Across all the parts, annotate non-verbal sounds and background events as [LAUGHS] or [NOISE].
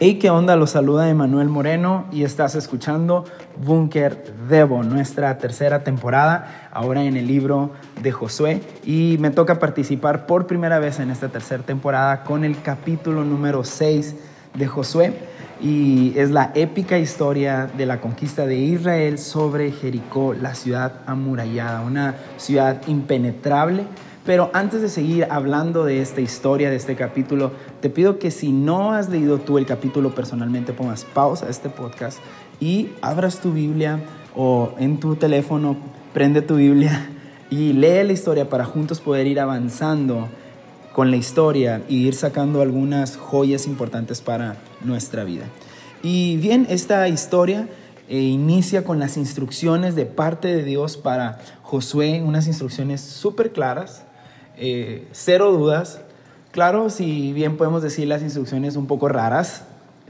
Hey, ¿qué onda? Los saluda Emanuel Moreno y estás escuchando Bunker Debo, nuestra tercera temporada, ahora en el libro de Josué. Y me toca participar por primera vez en esta tercera temporada con el capítulo número 6 de Josué. Y es la épica historia de la conquista de Israel sobre Jericó, la ciudad amurallada, una ciudad impenetrable pero antes de seguir hablando de esta historia, de este capítulo, te pido que si no has leído tú el capítulo personalmente, pongas pausa a este podcast y abras tu Biblia o en tu teléfono, prende tu Biblia [LAUGHS] y lee la historia para juntos poder ir avanzando con la historia y ir sacando algunas joyas importantes para nuestra vida. Y bien, esta historia eh, inicia con las instrucciones de parte de Dios para Josué, unas instrucciones súper claras eh, cero dudas. Claro, si bien podemos decir las instrucciones un poco raras,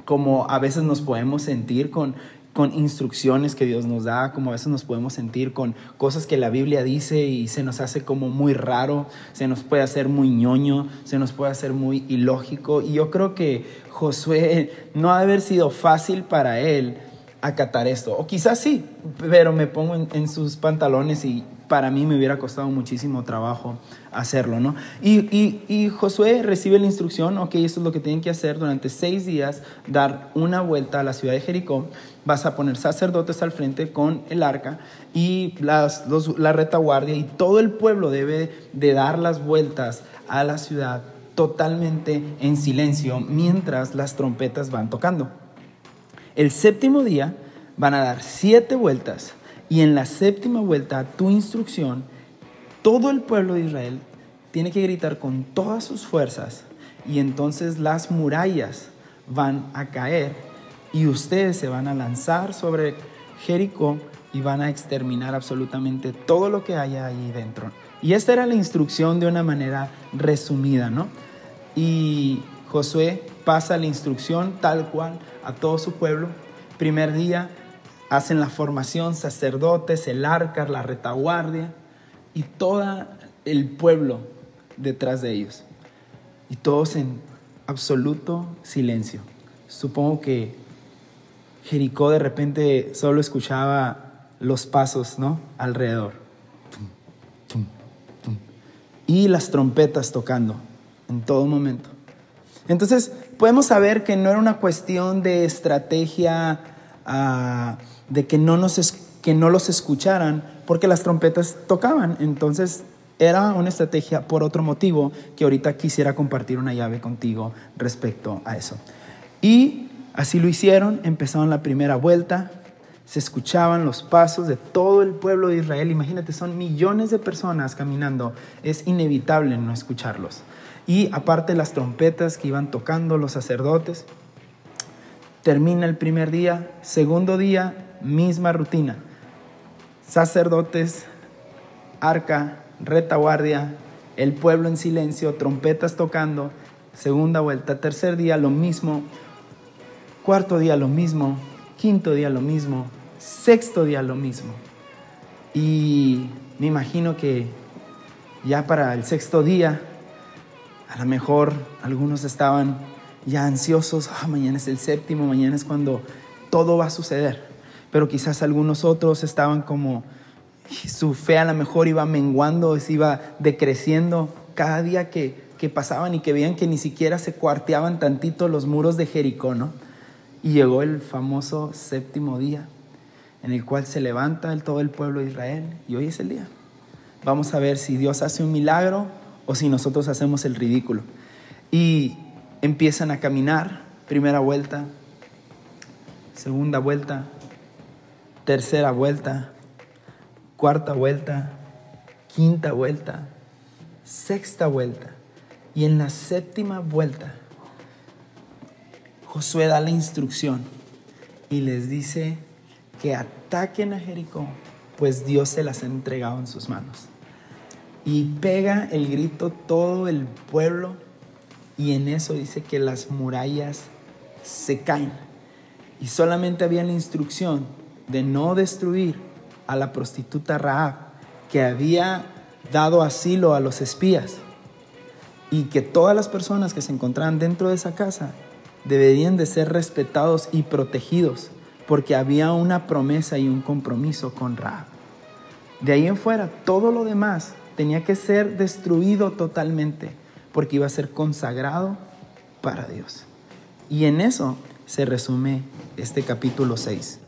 como a veces nos podemos sentir con, con instrucciones que Dios nos da, como a veces nos podemos sentir con cosas que la Biblia dice y se nos hace como muy raro, se nos puede hacer muy ñoño, se nos puede hacer muy ilógico. Y yo creo que Josué no ha de haber sido fácil para él acatar esto. O quizás sí, pero me pongo en sus pantalones y para mí me hubiera costado muchísimo trabajo hacerlo, ¿no? Y, Josué recibe la instrucción, ok, esto es lo que tienen que hacer durante seis días, dar una vuelta a la ciudad de Jericó, vas a poner sacerdotes al frente con el arca y las, la retaguardia y todo el pueblo debe de dar las vueltas a la ciudad totalmente en silencio mientras las trompetas van tocando. El séptimo día van a dar siete vueltas y en la séptima vuelta, tu instrucción, todo el pueblo de Israel tiene que gritar con todas sus fuerzas y entonces las murallas van a caer y ustedes se van a lanzar sobre Jericó y van a exterminar absolutamente todo lo que haya ahí dentro. Y esta era la instrucción de una manera resumida, ¿no? Y Josué pasa la instrucción tal cual a todo su pueblo. Primer día, hacen la formación, sacerdotes, el arca, la retaguardia y todo el pueblo detrás de ellos. Y todos en absoluto silencio. Supongo que Jericó de repente solo escuchaba los pasos, ¿no? Alrededor. Y las trompetas tocando en todo momento. Entonces, podemos saber que no era una cuestión de estrategia ah, de que no, nos, los escucharan porque las trompetas tocaban. Entonces era una estrategia por otro motivo que ahorita quisiera compartir una llave contigo respecto a eso. Y así lo hicieron, empezaron la primera vuelta, se escuchaban los pasos de todo el pueblo de Israel. Imagínate, son millones de personas caminando, es inevitable no escucharlos. Y aparte las trompetas que iban tocando los sacerdotes, termina el primer día, segundo día, misma rutina. Sacerdotes, arca, retaguardia, el pueblo en silencio, trompetas tocando, segunda vuelta, tercer día lo mismo, cuarto día lo mismo, quinto día lo mismo, sexto día lo mismo. Y me imagino que ya para el sexto día, a lo mejor algunos estaban ya ansiosos, ah, mañana es el séptimo, mañana es cuando todo va a suceder. Pero quizás algunos otros estaban como, su fe a lo mejor iba menguando, iba decreciendo cada día que, que pasaban y que veían que ni siquiera se cuarteaban tantito los muros de Jericó, ¿no? Y llegó el famoso séptimo día, en el cual se levanta todo el pueblo de Israel, y hoy es el día. Vamos a ver si Dios hace un milagro o si nosotros hacemos el ridículo. Y empiezan a caminar, primera vuelta, segunda vuelta, tercera vuelta, cuarta vuelta, quinta vuelta, sexta vuelta. Y en la séptima vuelta, Josué da la instrucción y les dice que ataquen a Jericó, pues Dios se las ha entregado en sus manos. Y pega el grito todo el pueblo y en eso dice que las murallas se caen. Y solamente había la instrucción de no destruir a la prostituta Raab, que había dado asilo a los espías, y que todas las personas que se encontraban dentro de esa casa deberían de ser respetados y protegidos porque había una promesa y un compromiso con Ra. De ahí en fuera, todo lo demás tenía que ser destruido totalmente porque iba a ser consagrado para Dios. Y en eso se resume este capítulo 6.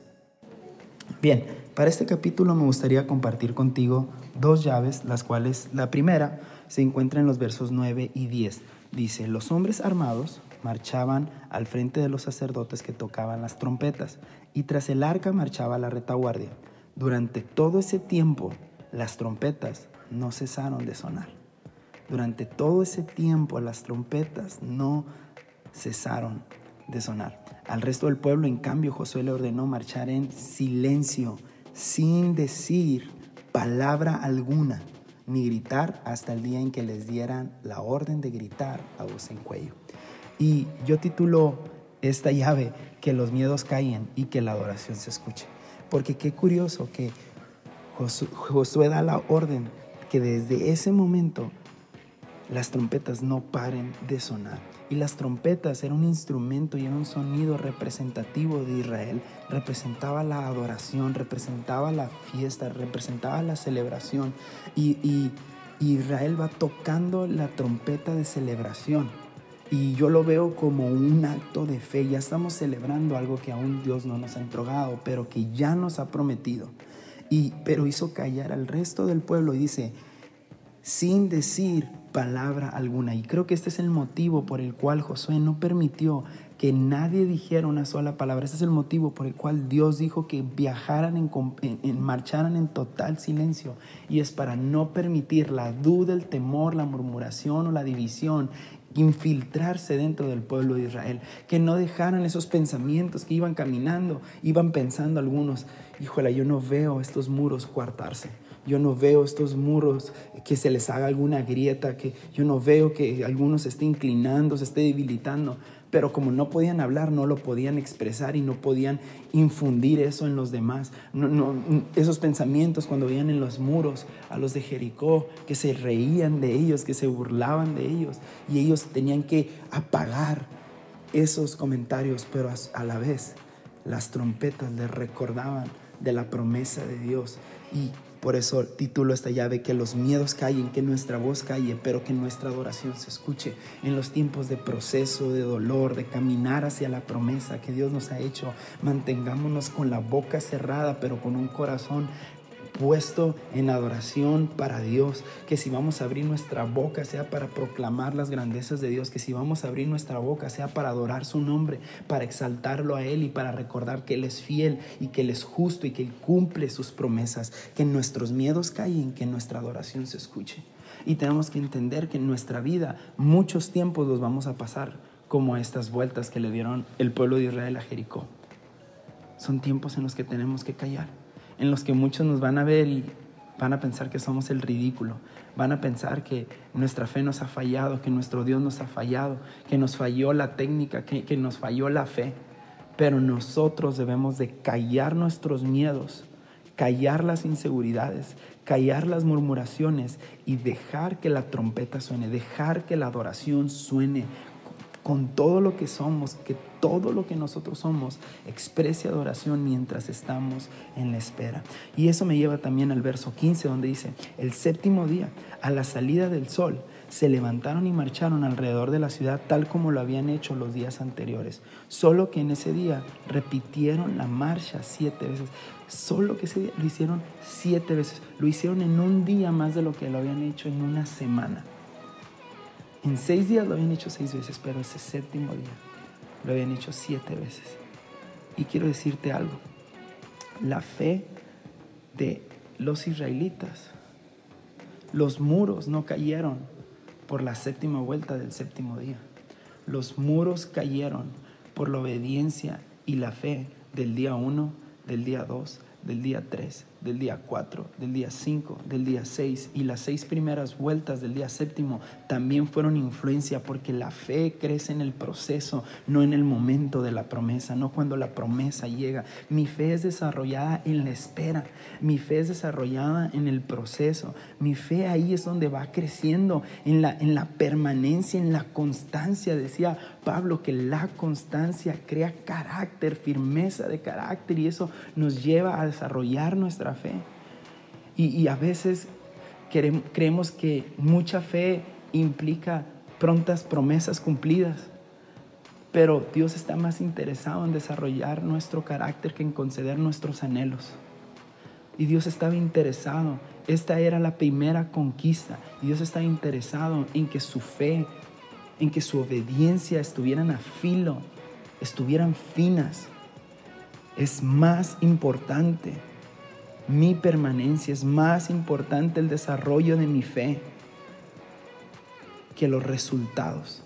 Bien, para este capítulo me gustaría compartir contigo dos llaves, las cuales la primera se encuentra en los versos 9 y 10. Dice, los hombres armados marchaban al frente de los sacerdotes que tocaban las trompetas y tras el arca marchaba la retaguardia. Durante todo ese tiempo las trompetas no cesaron de sonar. Durante todo ese tiempo las trompetas no cesaron de sonar. Al resto del pueblo, en cambio, Josué le ordenó marchar en silencio, sin decir palabra alguna, ni gritar hasta el día en que les dieran la orden de gritar a voz en cuello. Y yo titulo esta llave que los miedos callen y que la adoración se escuche. Porque qué curioso que Josué da la orden que desde ese momento las trompetas no paren de sonar. Y las trompetas eran un instrumento y era un sonido representativo de Israel. Representaba la adoración, representaba la fiesta, representaba la celebración. Y, Israel va tocando la trompeta de celebración. Y yo lo veo como un acto de fe. Ya estamos celebrando algo que aún Dios no nos ha entregado, pero que ya nos ha prometido. Y, pero hizo callar al resto del pueblo y dice, sin decir palabra alguna. Y creo que este es el motivo por el cual Josué no permitió que nadie dijera una sola palabra. Este es el motivo por el cual Dios dijo que viajaran, en, marcharan en total silencio. Y es para no permitir la duda, el temor, la murmuración o la división infiltrarse dentro del pueblo de Israel, que no dejaran esos pensamientos que iban caminando, iban pensando algunos, híjole, yo no veo estos muros cuartarse yo no veo estos muros que se les haga alguna grieta, que yo no veo que algunos se esté inclinando, se esté debilitando. Pero como no podían hablar, no lo podían expresar y no podían infundir eso en los demás. Esos pensamientos cuando veían en los muros a los de Jericó, que se reían de ellos, que se burlaban de ellos. Y ellos tenían que apagar esos comentarios, pero a la vez las trompetas les recordaban de la promesa de Dios. Y por eso titulo esta llave, que los miedos callen, que nuestra voz calle, pero que nuestra adoración se escuche en los tiempos de proceso, de dolor, de caminar hacia la promesa que Dios nos ha hecho. Mantengámonos con la boca cerrada, pero con un corazón puesto en adoración para Dios, que si vamos a abrir nuestra boca sea para proclamar las grandezas de Dios, que si vamos a abrir nuestra boca sea para adorar su nombre, para exaltarlo a Él y para recordar que Él es fiel y que Él es justo y que Él cumple sus promesas, que nuestros miedos callen, que nuestra adoración se escuche. Y tenemos que entender que en nuestra vida muchos tiempos los vamos a pasar como estas vueltas que le dieron el pueblo de Israel a Jericó. Son tiempos en los que tenemos que callar en los que muchos nos van a ver y van a pensar que somos el ridículo, van a pensar que nuestra fe nos ha fallado, que nuestro Dios nos ha fallado, que nos falló la técnica, que, que nos falló la fe. Pero nosotros debemos de callar nuestros miedos, callar las inseguridades, callar las murmuraciones y dejar que la trompeta suene, dejar que la adoración suene con todo lo que somos, que todo lo que nosotros somos exprese adoración mientras estamos en la espera. Y eso me lleva también al verso 15 donde dice, el séptimo día, a la salida del sol, se levantaron y marcharon alrededor de la ciudad tal como lo habían hecho los días anteriores. Solo que en ese día repitieron la marcha siete veces. Solo que ese día lo hicieron siete veces. Lo hicieron en un día más de lo que lo habían hecho en una semana. En seis días lo habían hecho seis veces, pero ese séptimo día lo habían hecho siete veces. Y quiero decirte algo, la fe de los israelitas, los muros no cayeron por la séptima vuelta del séptimo día. Los muros cayeron por la obediencia y la fe del día uno, del día dos, del día tres del día 4, del día 5, del día 6 y las seis primeras vueltas del día séptimo también fueron influencia porque la fe crece en el proceso, no en el momento de la promesa, no cuando la promesa llega. Mi fe es desarrollada en la espera, mi fe es desarrollada en el proceso, mi fe ahí es donde va creciendo, en la, en la permanencia, en la constancia. Decía Pablo que la constancia crea carácter, firmeza de carácter y eso nos lleva a desarrollar nuestra fe. Y, a veces creemos que mucha fe implica prontas promesas cumplidas, pero Dios está más interesado en desarrollar nuestro carácter que en conceder nuestros anhelos. Y Dios estaba interesado, esta era la primera conquista, Dios estaba interesado en que su fe, en que su obediencia estuvieran a filo, estuvieran finas. Es más importante mi permanencia, es más importante el desarrollo de mi fe que los resultados.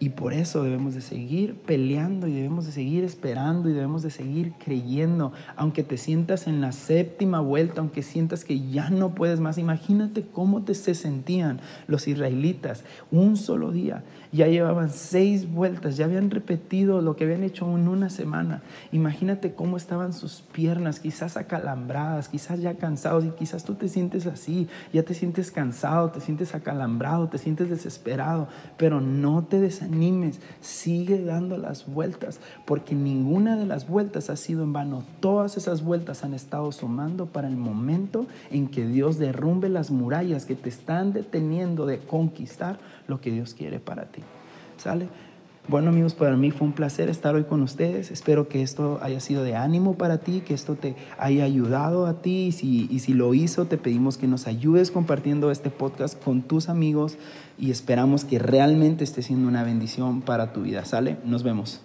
Y por eso debemos de seguir peleando y debemos de seguir esperando y debemos de seguir creyendo. Aunque te sientas en la séptima vuelta, aunque sientas que ya no puedes más, imagínate cómo te se sentían los israelitas un solo día. Ya llevaban seis vueltas, ya habían repetido lo que habían hecho en una semana. Imagínate cómo estaban sus piernas, quizás acalambradas, quizás ya cansados y quizás tú te sientes así, ya te sientes cansado, te sientes acalambrado, te sientes desesperado, pero no te desanimes animes, sigue dando las vueltas, porque ninguna de las vueltas ha sido en vano. Todas esas vueltas han estado sumando para el momento en que Dios derrumbe las murallas que te están deteniendo de conquistar lo que Dios quiere para ti. ¿Sale? Bueno amigos, para mí fue un placer estar hoy con ustedes. Espero que esto haya sido de ánimo para ti, que esto te haya ayudado a ti. Y si, lo hizo, te pedimos que nos ayudes compartiendo este podcast con tus amigos y esperamos que realmente esté siendo una bendición para tu vida. ¿Sale? Nos vemos.